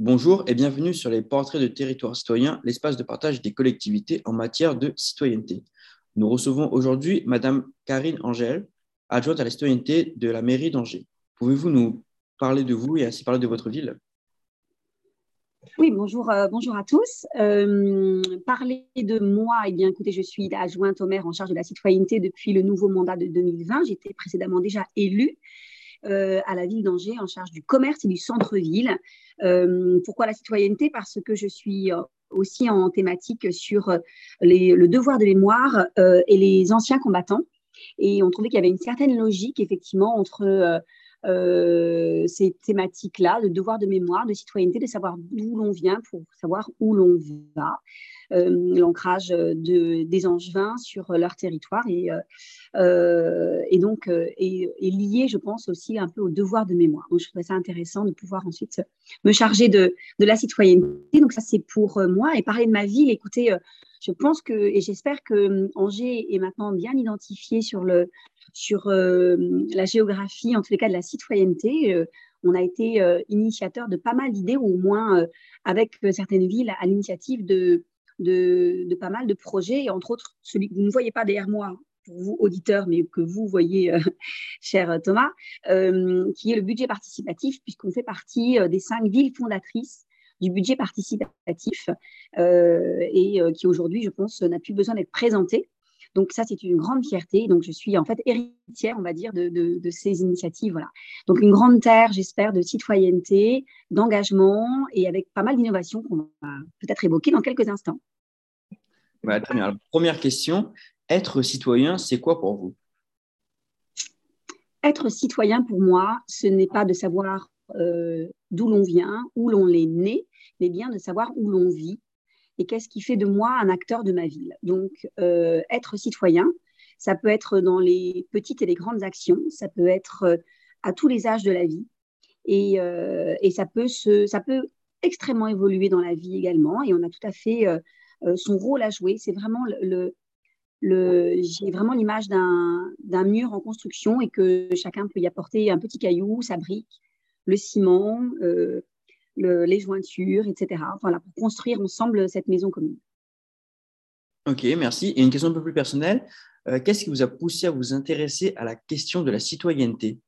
Bonjour et bienvenue sur les portraits de territoire citoyen, l'espace de partage des collectivités en matière de citoyenneté. Nous recevons aujourd'hui Madame Karine Angèle, adjointe à la citoyenneté de la mairie d'Angers. Pouvez-vous nous parler de vous et ainsi parler de votre ville? Oui, bonjour, euh, bonjour à tous. Euh, parler de moi, eh bien, écoutez, je suis adjointe au maire en charge de la citoyenneté depuis le nouveau mandat de 2020. J'étais précédemment déjà élue euh, à la ville d'Angers en charge du commerce et du centre-ville. pourquoi la citoyenneté? Parce que je suis aussi en thématique sur le devoir de mémoire et les anciens combattants. Et on trouvait qu'il y avait une certaine logique, effectivement, entre euh, ces thématiques-là, de devoir de mémoire, de citoyenneté, de savoir d'où l'on vient pour savoir où l'on va, euh, l'ancrage de, des Angevins sur leur territoire et, euh, et donc est, lié, je pense, aussi un peu au devoir de mémoire. Donc, je trouvais ça intéressant de pouvoir ensuite me charger de, de la citoyenneté. Donc ça, c'est pour moi. Et parler de ma ville, écoutez, je pense que, et j'espère que Angers est maintenant bien identifié sur le, sur euh, la géographie, en tous les cas de la citoyenneté. Euh, on a été euh, initiateur de pas mal d'idées, ou au moins avec certaines villes à l'initiative de, de, pas mal de projets, et entre autres celui que vous ne voyez pas derrière moi, pour vous auditeurs, mais que vous voyez, cher Thomas, qui est le budget participatif, puisqu'on fait partie des cinq villes fondatrices du budget participatif et qui aujourd'hui, je pense, n'a plus besoin d'être présenté donc ça, c'est une grande fierté. Donc je suis en fait héritière, on va dire, de, ces initiatives. Voilà. Donc une grande terre, j'espère, de citoyenneté, d'engagement et avec pas mal d'innovations qu'on va peut-être évoquer dans quelques instants. très bien. première question, être citoyen, c'est quoi pour vous? Être citoyen, pour moi, ce n'est pas de savoir euh, d'où l'on vient, où l'on est né, mais bien de savoir où l'on vit et qu'est-ce qui fait de moi un acteur de ma ville. Donc, euh, être citoyen, ça peut être dans les petites et les grandes actions, ça peut être euh, à tous les âges de la vie, et, et ça, peut se, ça peut extrêmement évoluer dans la vie également, et on a tout à fait son rôle à jouer. C'est vraiment le, le, j'ai vraiment l'image d'un mur en construction et que chacun peut y apporter un petit caillou, sa brique, le ciment, les jointures, etc. Voilà, pour construire ensemble cette maison commune. Ok, merci. Et une question un peu plus personnelle. Euh, qu'est-ce qui vous a poussé à vous intéresser à la question de la citoyenneté?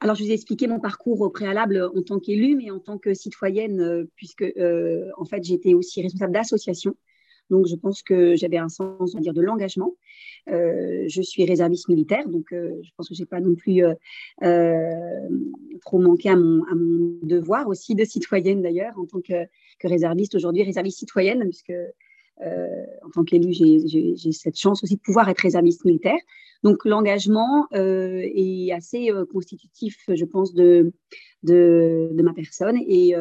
Alors, je vous ai expliqué mon parcours au préalable en tant qu'élue, mais en tant que citoyenne, euh, puisque euh, en fait, j'étais aussi responsable d'association. Donc, je pense que j'avais un sens, on va dire, de l'engagement. Euh, je suis réserviste militaire, donc euh, je pense que je n'ai pas non plus euh, trop manqué à mon, devoir aussi de citoyenne d'ailleurs, en tant que, réserviste aujourd'hui, réserviste citoyenne, puisque en tant qu'élue, j'ai cette chance aussi de pouvoir être réserviste militaire. Donc l'engagement est assez constitutif, je pense, de, ma personne. Et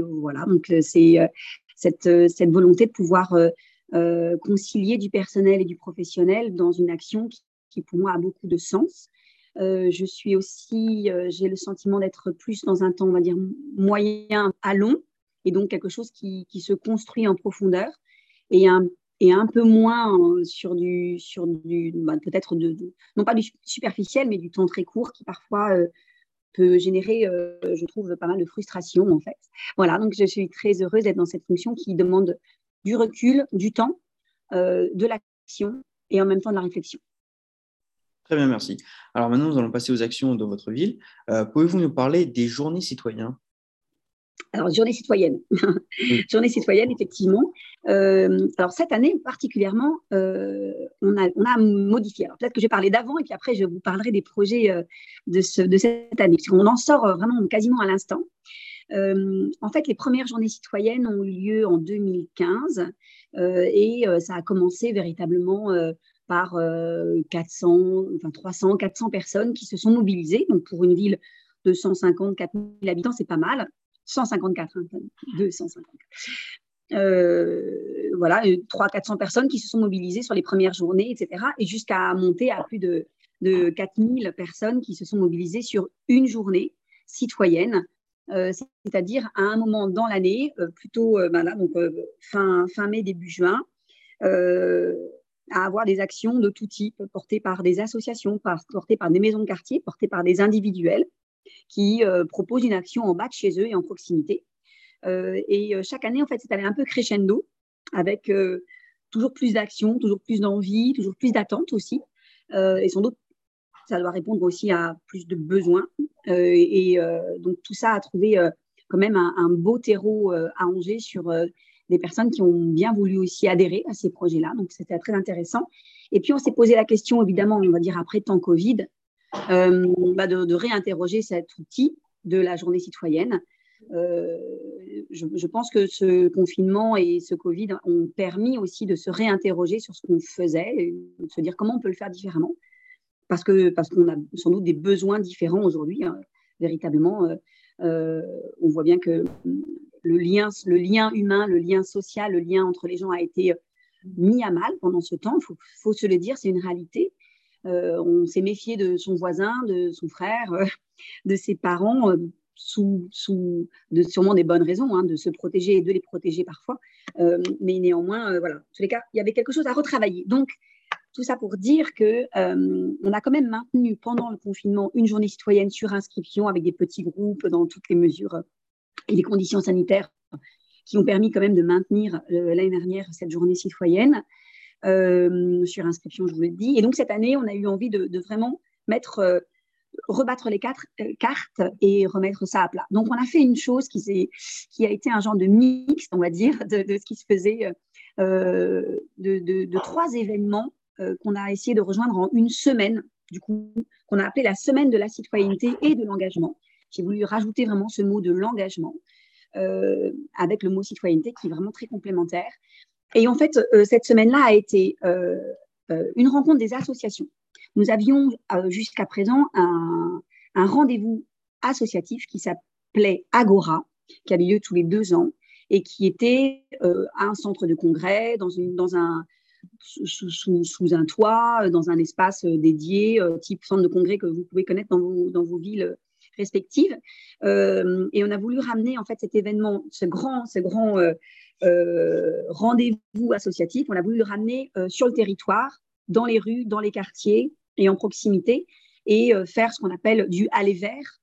voilà, donc c'est cette, cette, volonté de pouvoir euh, concilier du personnel et du professionnel dans une action qui, pour moi a beaucoup de sens. Euh, je suis aussi, euh, j'ai le sentiment d'être plus dans un temps, on va dire, moyen à long, et donc quelque chose qui, qui se construit en profondeur et un, et un peu moins sur du, sur du bah, peut-être de, non pas du superficiel, mais du temps très court qui parfois peut générer, je trouve, pas mal de frustration en fait. Voilà, donc je suis très heureuse d'être dans cette fonction qui demande du recul, du temps, euh, de l'action et en même temps de la réflexion. Très bien, merci. Alors maintenant, nous allons passer aux actions de votre ville. Euh, pouvez-vous nous parler des journées citoyennes alors, journée citoyenne. journée citoyenne, effectivement. Euh, alors, cette année particulièrement, on, a, on, a, modifié. Alors, peut-être que je vais parler d'avant et puis après, je vous parlerai des projets de, ce, de cette année, puisqu'on en sort vraiment quasiment à l'instant. Euh, en fait, les premières journées citoyennes ont eu lieu en 2015 euh, et euh, ça a commencé véritablement par 400, enfin 300, 400 personnes qui se sont mobilisées. Donc, pour une ville de 154 000 habitants, c'est pas mal. 154, 254. Euh, voilà, 300-400 personnes qui se sont mobilisées sur les premières journées, etc. Et jusqu'à monter à plus de, de 4000 personnes qui se sont mobilisées sur une journée citoyenne euh, c'est-à-dire à un moment dans l'année, euh, plutôt euh, ben fin mai, début juin, à avoir des actions de tout type portées par des associations, portées par des maisons de quartier, portées par des individuels. Qui propose une action en bas de chez eux et en proximité. et chaque année, en fait, c'est allé un peu crescendo avec toujours plus d'actions, toujours plus d'envie, toujours plus d'attentes aussi. et sans doute, ça doit répondre aussi à plus de besoins. et donc, tout ça a trouvé quand même un, beau terreau à Angers sur des personnes qui ont bien voulu aussi adhérer à ces projets-là. Donc, c'était très intéressant. Et puis, on s'est posé la question, évidemment, on va dire après temps Covid, euh, bah de, réinterroger cet outil de la journée citoyenne. Euh, je, pense que ce confinement et ce Covid ont permis aussi de se réinterroger sur ce qu'on faisait, de se dire comment on peut le faire différemment, parce que parce qu'on a sans doute des besoins différents aujourd'hui. Hein. véritablement, euh, on voit bien que le lien, le lien humain, le lien social, le lien entre les gens a été mis à mal pendant ce temps. Il faut, se le dire, c'est une réalité. Euh, on s'est méfié de son voisin, de son frère, euh, de ses parents, euh, sous, sous sûrement des bonnes raisons, hein, de se protéger et de les protéger parfois. mais néanmoins, voilà, tous les cas, il y avait quelque chose à retravailler. Donc, tout ça pour dire que on a quand même maintenu pendant le confinement une journée citoyenne sur inscription avec des petits groupes dans toutes les mesures et les conditions sanitaires qui ont permis quand même de maintenir l'année dernière cette journée citoyenne sur inscription, je vous l'ai dit. Et donc cette année, on a eu envie de, vraiment mettre, euh, rebattre les quatre cartes et remettre ça à plat. Donc on a fait une chose qui, a été un genre de mix, on va dire, de, ce qui se faisait, de, trois événements qu'on a essayé de rejoindre en une semaine, du coup, qu'on a appelé la semaine de la citoyenneté et de l'engagement. J'ai voulu rajouter vraiment ce mot de l'engagement. Euh, avec le mot citoyenneté qui est vraiment très complémentaire. Et en fait, euh, cette semaine-là a été euh, une rencontre des associations. Nous avions jusqu'à présent un, rendez-vous associatif qui s'appelait Agora, qui avait lieu tous les deux ans et qui était à un centre de congrès, dans, un, sous, un toit, dans un espace dédié, type centre de congrès que vous pouvez connaître dans vos, villes respectives. Euh, et on a voulu ramener en fait cet événement, ce grand, ce grand euh, euh, rendez-vous associatif, on a voulu le ramener sur le territoire, dans les rues, dans les quartiers et en proximité, et faire ce qu'on appelle du aller vers.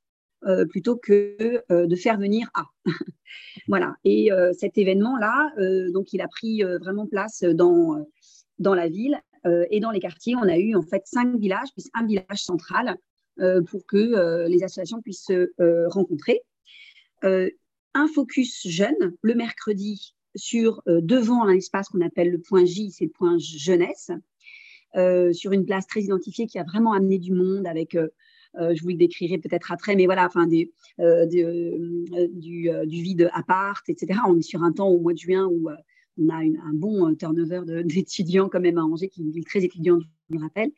plutôt que de faire venir à. voilà. Et cet événement-là, donc, il a pris vraiment place dans, dans la ville et dans les quartiers. On a eu en fait cinq villages, puis un village central euh, pour que euh, les associations puissent se euh, rencontrer. un focus jeune le mercredi sur devant un espace qu'on appelle le point J, c'est le point jeunesse, sur une place très identifiée qui a vraiment amené du monde avec je vous le décrirai peut-être après, mais voilà, enfin, du, vide appart, etc. On est sur un temps au mois de juin où on a un bon turnover d'étudiants quand même à Angers, qui est très étudiante, je me rappelle.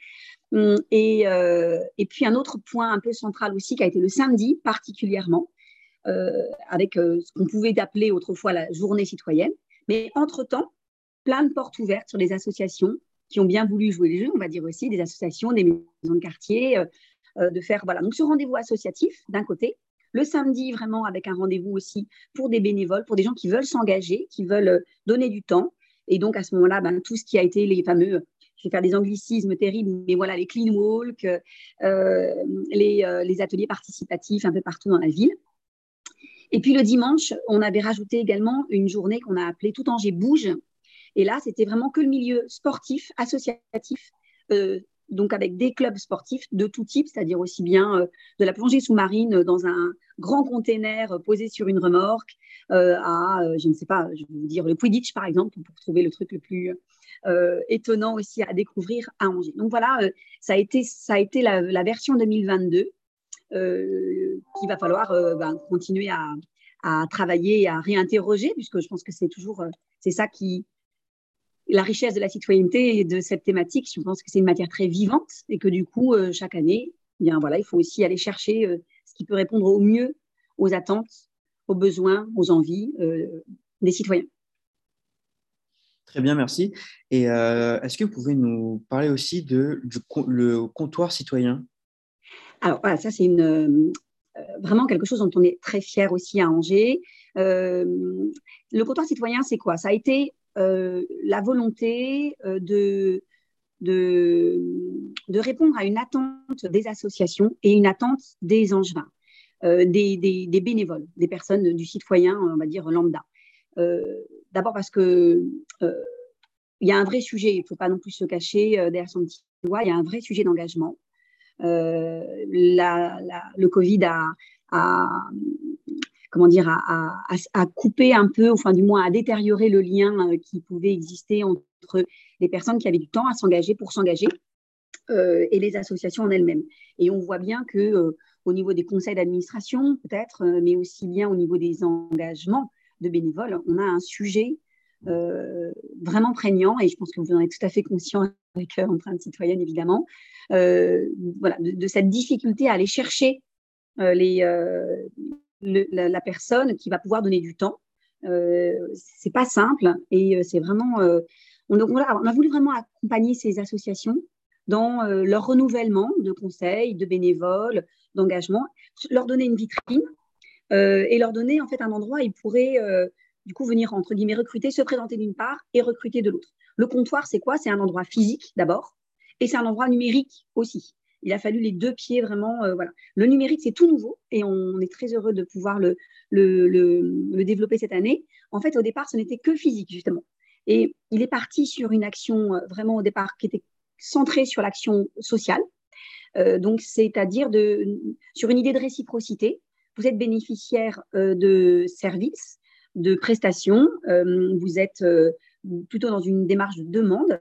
Hum, et, euh, et, puis un autre point un peu central aussi qui a été le samedi particulièrement, euh, avec euh, ce qu'on pouvait appeler autrefois la journée citoyenne. Mais entre-temps, plein de portes ouvertes sur des associations qui ont bien voulu jouer les jeux, on va dire aussi, des associations, des maisons de quartier, de faire, voilà, donc ce rendez-vous associatif d'un côté, le samedi vraiment avec un rendez-vous aussi pour des bénévoles, pour des gens qui veulent s'engager, qui veulent donner du temps. Et donc à ce moment-là, ben, tout ce qui a été les fameux je vais faire des anglicismes terribles, mais voilà, les clean walk, euh, les, euh, les, ateliers participatifs un peu partout dans la ville. Et puis le dimanche, on avait rajouté également une journée qu'on a appelée Tout Angers bouge. Et là, c'était vraiment que le milieu sportif, associatif, euh, donc avec des clubs sportifs de tout type, c'est-à-dire aussi bien de la plongée sous-marine dans un grand container posé sur une remorque, à, je ne sais pas, je vais vous dire le Quidditch par exemple, pour trouver le truc le plus euh, étonnant aussi à découvrir à Angers. Donc voilà, euh, ça a été, ça a été la, version 2022 euh, qu'il va falloir ben, continuer à, travailler et à réinterroger, puisque je pense que c'est toujours c'est ça qui la richesse de la citoyenneté et de cette thématique. Je pense que c'est une matière très vivante et que du coup chaque année, eh bien voilà, il faut aussi aller chercher ce qui peut répondre au mieux aux attentes, aux besoins, aux envies des citoyens. Très bien, merci. Et euh, est-ce que vous pouvez nous parler aussi de, du le comptoir citoyen? Alors, voilà, ça, c'est euh, vraiment quelque chose dont on est très fier aussi à Angers. Euh, le comptoir citoyen, c'est quoi? Ça a été la volonté de, répondre à une attente des associations et une attente des Angevins. des, bénévoles, des personnes du citoyen, on va dire lambda. D'abord parce que il y a un vrai sujet, il ne faut pas non plus se cacher derrière son petit doigt, il y a un vrai sujet d'engagement. Le Covid a, comment dire, à, un peu, enfin du moins à détériorer le lien euh, qui pouvait exister entre les personnes qui avaient du temps à s'engager pour s'engager euh, et les associations en elles-mêmes. Et on voit bien que euh, au niveau des conseils d'administration, peut-être, mais aussi bien au niveau des engagements de bénévoles, on a un sujet vraiment prégnant, et je pense que vous en êtes tout à fait conscient avec Empreinte citoyenne, évidemment, voilà, de, cette difficulté à aller chercher les, la, personne qui va pouvoir donner du temps. Euh, c'est pas simple et euh, c'est vraiment. Euh, on, a voulu vraiment accompagner ces associations dans euh, leur renouvellement de conseils, de bénévoles, d'engagement, leur donner une vitrine et leur donner en fait un endroit où ils pourraient du coup venir entre guillemets recruter, se présenter d'une part et recruter de l'autre. Le comptoir, c'est quoi? C'est un endroit physique d'abord et c'est un endroit numérique aussi il a fallu les deux pieds vraiment. Euh, voilà. Le numérique, c'est tout nouveau et on est très heureux de pouvoir le, développer cette année. En fait, au départ, ce n'était que physique, justement. Et il est parti sur une action euh, vraiment au départ qui était centrée sur l'action sociale. Euh, donc, c'est-à-dire sur une idée de réciprocité. Vous êtes bénéficiaire de services, de prestations, vous êtes plutôt dans une démarche de demande.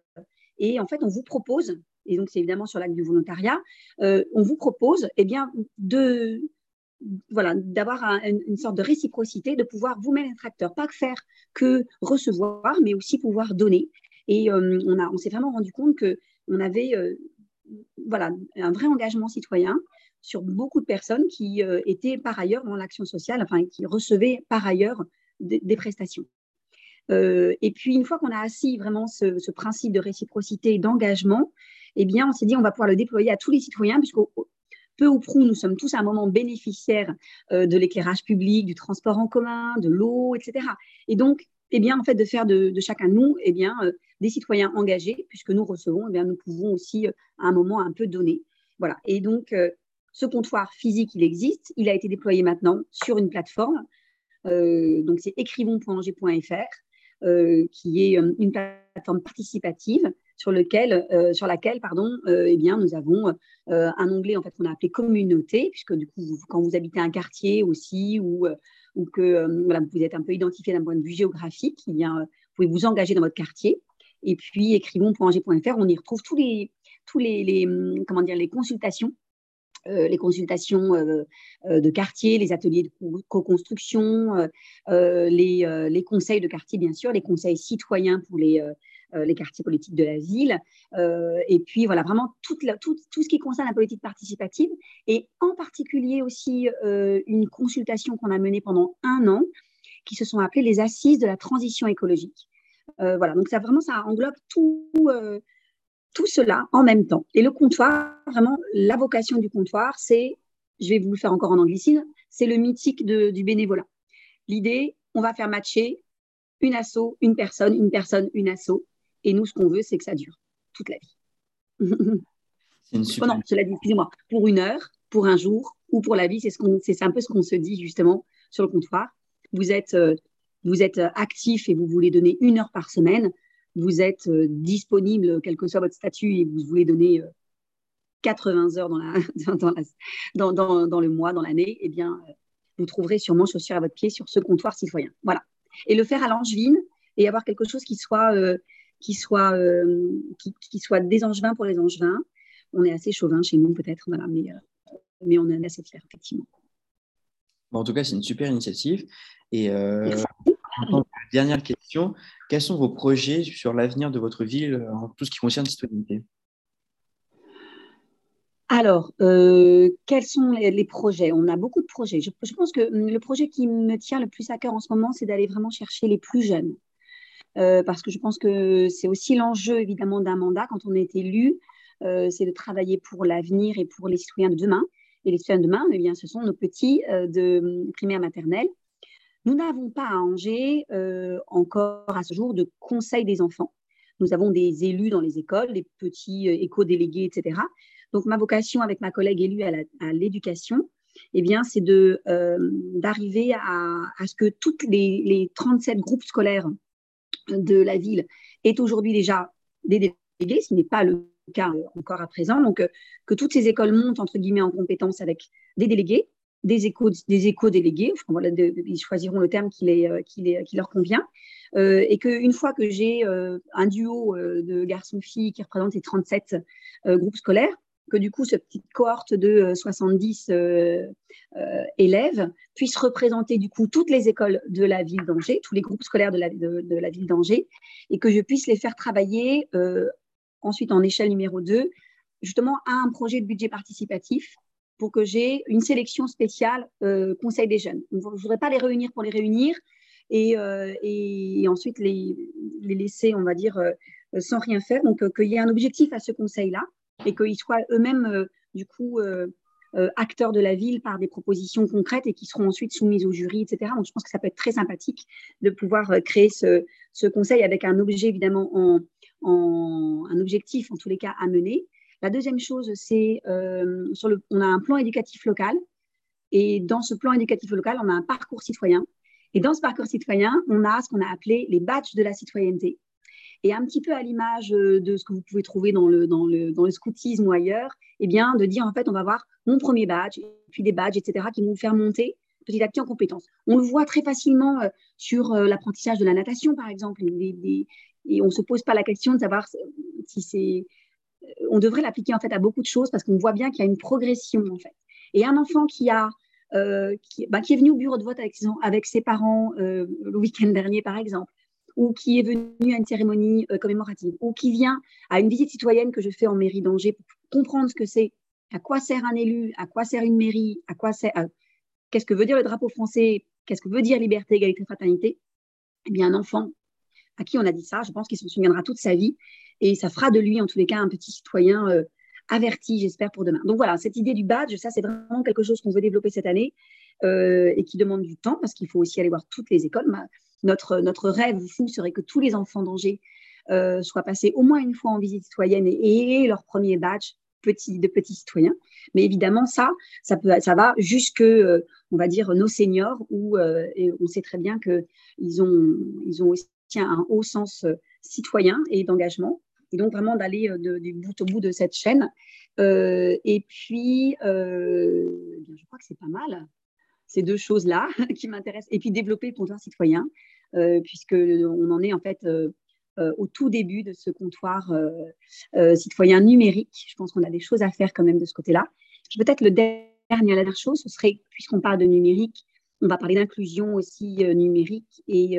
Et en fait, on vous propose et donc c'est évidemment sur l'acte du volontariat, euh, on vous propose eh bien, de, voilà, d'avoir une sorte de réciprocité, de pouvoir vous-même être acteur, pas faire que recevoir, mais aussi pouvoir donner. Et euh, on, a, on s'est vraiment rendu compte que on avait euh, voilà, un vrai engagement citoyen sur beaucoup de personnes qui étaient par ailleurs dans l'action sociale, enfin qui recevaient par ailleurs des, prestations. Et puis une fois qu'on a assis vraiment ce, principe de réciprocité et d'engagement, eh bien, on s'est dit, on va pouvoir le déployer à tous les citoyens, puisque peu ou prou, nous sommes tous à un moment bénéficiaires euh, de l'éclairage public, du transport en commun, de l'eau, etc. Et donc, eh bien, en fait, de faire de, chacun de nous, eh bien, euh, des citoyens engagés, puisque nous recevons, eh bien, nous pouvons aussi, euh, à un moment, un peu donner. Voilà. Et donc, ce comptoir physique, il existe. Il a été déployé maintenant sur une plateforme. donc, c'est écrivons.angers.fr, qui est une plateforme participative sur, lequel, euh, sur laquelle pardon, euh, eh bien, nous avons euh, un onglet en fait, qu'on a appelé communauté, puisque du coup, quand vous habitez un quartier aussi ou, ou que vous êtes un peu identifié d'un point de vue géographique, eh bien, vous pouvez vous engager dans votre quartier. Et puis, écrivons.angers.fr, on y retrouve tous les, tous les, les comment dire, les consultations les consultations de quartier, les ateliers de co-construction, les, les, conseils de quartier, bien sûr, les conseils citoyens pour les, euh, les quartiers politiques de la ville, euh, et puis voilà, vraiment tout, tout, ce qui concerne la politique participative, et en particulier aussi euh, une consultation qu'on a menée pendant un an, qui se sont appelées les assises de la transition écologique. voilà, donc ça vraiment, ça englobe tout, tout cela en même temps. Et le comptoir, vraiment, la vocation du comptoir, c'est, je vais vous le faire encore en anglicine, c'est le mythique du bénévolat. L'idée, on va faire matcher une asso, une personne, une personne, une asso, et nous, ce qu'on veut, c'est que ça dure toute la vie. c'est une super... non, cela dit, excusez-moi, pour une heure, pour un jour ou pour la vie, c'est, ce qu'on, c'est un peu ce qu'on se dit justement sur le comptoir. Vous êtes, euh, vous êtes euh, actif et vous voulez donner une heure par semaine. Vous êtes euh, disponible, quel que soit votre statut, et vous voulez donner 80 heures dans, la, dans, dans, dans, le mois, dans l'année. Eh bien, vous trouverez sûrement chaussures à votre pied sur ce comptoir citoyen. Voilà. Et le faire à l'angevine et avoir quelque chose qui soit qui soit, euh, qui, soit des angevins pour les angevins. On est assez chauvin chez nous, peut-être, voilà, mais, euh, mais on est assez fiers, effectivement. en tout cas, c'est une super initiative. Et euh, dernière question, quels sont vos projets sur l'avenir de votre ville en tout ce qui concerne citoyenneté? Alors, quels sont les, projets? On a beaucoup de projets. je, pense que le projet qui me tient le plus à cœur en ce moment, c'est d'aller vraiment chercher les plus jeunes. Euh, parce que je pense que c'est aussi l'enjeu évidemment d'un mandat quand on est élu, euh, c'est de travailler pour l'avenir et pour les citoyens de demain. Et les citoyens de demain, eh bien, ce sont nos petits euh, de primaire maternelle. Nous n'avons pas à Angers encore à ce jour de conseil des enfants. Nous avons des élus dans les écoles, des petits éco-délégués, etc. Donc ma vocation avec ma collègue élue à l'éducation, eh bien, c'est de, d'arriver à, ce que tous les, les 37 groupes scolaires de la ville aient aujourd'hui déjà des délégués, ce n'est pas le cas encore à présent. Donc, que toutes ces écoles montent, entre guillemets, en compétence avec des délégués, des échos, des échos délégués, ils choisiront le terme qui, les, qui, les, qui leur convient, euh, et qu'une fois que j'ai euh, un duo euh, de garçons-filles qui représente les 37 groupes scolaires, que du coup, cette petite cohorte de 70 élèves puisse représenter du coup toutes les écoles de la ville d'Angers, tous les groupes scolaires de la, de, la ville d'Angers, et que je puisse les faire travailler ensuite en échelle numéro 2, justement à un projet de budget participatif pour que j'ai une sélection spéciale Conseil des jeunes. Je ne voudrais pas les réunir pour les réunir, euh, et, ensuite les, laisser, on va dire, euh, sans rien faire. Donc, euh, qu'il y ait un objectif à ce conseil-là et qu'ils soient eux-mêmes, du coup, acteurs de la ville par des propositions concrètes et qui seront ensuite soumises au jury, etc. Donc, je pense que ça peut être très sympathique de pouvoir créer ce, conseil avec un objet, évidemment, en, en, un objectif, en tous les cas, à mener. La deuxième chose, c'est euh, on a un plan éducatif local et dans ce plan éducatif local, on a un parcours citoyen et dans ce parcours citoyen, on a ce qu'on a appelé les badges de la citoyenneté. Et un petit peu à l'image euh, de ce que vous pouvez trouver dans le, dans le, dans le scoutisme ou ailleurs, eh bien, de dire en fait, on va voir mon premier badge, puis des badges, etc., qui vont vous faire monter petit à petit en compétences. On le voit très facilement euh, sur euh, l'apprentissage de la natation, par exemple, et on ne se pose pas la question de savoir si c'est. On devrait l'appliquer en fait à beaucoup de choses parce qu'on voit bien qu'il y a une progression en fait. Et un enfant qui a euh, bah, qui, est venu au bureau de vote avec, ses parents euh, le week-end dernier, par exemple, ou qui est venu à une cérémonie euh, commémorative, ou qui vient à une visite citoyenne que je fais en mairie d'Angers pour comprendre ce que c'est, à quoi sert un élu, à quoi sert une mairie, à quoi sert, qu'est-ce que veut dire le drapeau français, qu'est-ce que veut dire liberté, égalité, fraternité. Eh bien, un enfant à qui on a dit ça, je pense qu'il s'en souviendra toute sa vie et ça fera de lui, en tous les cas, un petit citoyen averti, j'espère, pour demain. Donc voilà, cette idée du badge, ça, c'est vraiment quelque chose qu'on veut développer cette année euh, et qui demande du temps parce qu'il faut aussi aller voir toutes les écoles. notre, notre rêve fou serait que tous les enfants d'Angers euh, soient passés au moins une fois en visite citoyenne et, aient leur premier badge petit, de petits citoyens. Mais évidemment, ça, ça, peut, ça va jusque, euh, on va dire, nos seniors, où on sait très bien qu'ils ont, ils ont aussi un haut sens citoyen et d'engagement et donc vraiment d'aller euh, du bout au bout de cette chaîne. Euh, et puis, euh, je crois que c'est pas mal, ces deux choses-là qui m'intéressent. Et puis développer le comptoir citoyen, puisqu'on en est en fait au tout début de ce comptoir citoyen numérique. Je pense qu'on a des choses à faire quand même de ce côté-là. Peut-être le dernier, la dernière chose, ce serait, puisqu'on parle de numérique, on va parler d'inclusion aussi numérique et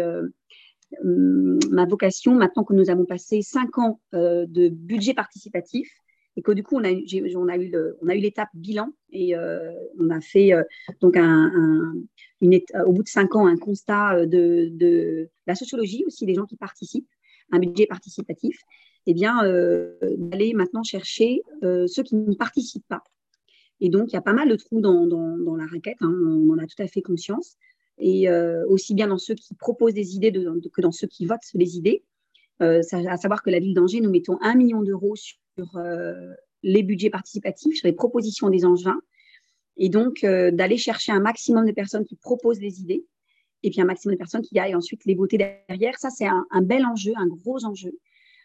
ma vocation, maintenant que nous avons passé cinq ans euh, de budget participatif, et que du coup, on a, eu, on a eu l'étape bilan et euh, on a fait euh, donc un, au bout de cinq ans un constat de, la sociologie aussi des gens qui participent, un budget participatif, et eh bien d'aller maintenant chercher ceux qui ne participent pas. Et donc, il y a pas mal de trous dans la raquette, hein, on en a tout à fait conscience et euh, aussi bien dans ceux qui proposent des idées que dans ceux qui votent les idées. Euh, à savoir que la ville d'Angers, nous mettons un million d'euros sur euh, les budgets participatifs, sur les propositions des Angevins, et donc d'aller chercher un maximum de personnes qui proposent des idées, et puis un maximum de personnes qui aillent ensuite les voter derrière. Ça, c'est un, bel enjeu, un gros enjeu.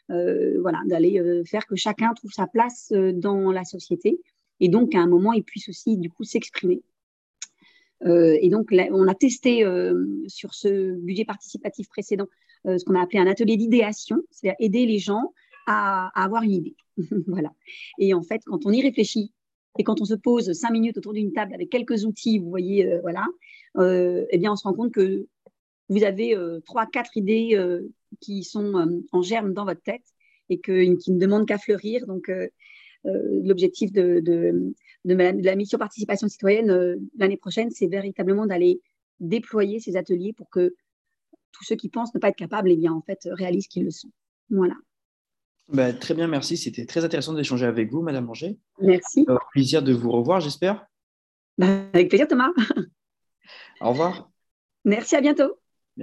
voilà, d'aller faire que chacun trouve sa place dans la société, et donc qu'à un moment, il puisse aussi du coup s'exprimer. Euh, et donc, on a testé euh, sur ce budget participatif précédent euh, ce qu'on a appelé un atelier d'idéation, c'est-à-dire aider les gens à, avoir une idée. voilà. Et en fait, quand on y réfléchit et quand on se pose cinq minutes autour d'une table avec quelques outils, vous voyez, voilà, eh bien, on se rend compte que vous avez trois, quatre idées qui sont en germe dans votre tête et qui ne demandent qu'à fleurir. Donc, l'objectif de, la mission participation citoyenne euh, l'année prochaine, c'est véritablement d'aller déployer ces ateliers pour que tous ceux qui pensent ne pas être capables, eh bien, en fait, réalisent qu'ils le sont. Voilà. Bah, très bien, merci. C'était très intéressant d'échanger avec vous, Madame Manger. Merci. Un plaisir de vous revoir, j'espère. Bah, avec plaisir, Thomas. Au revoir. Merci, à bientôt.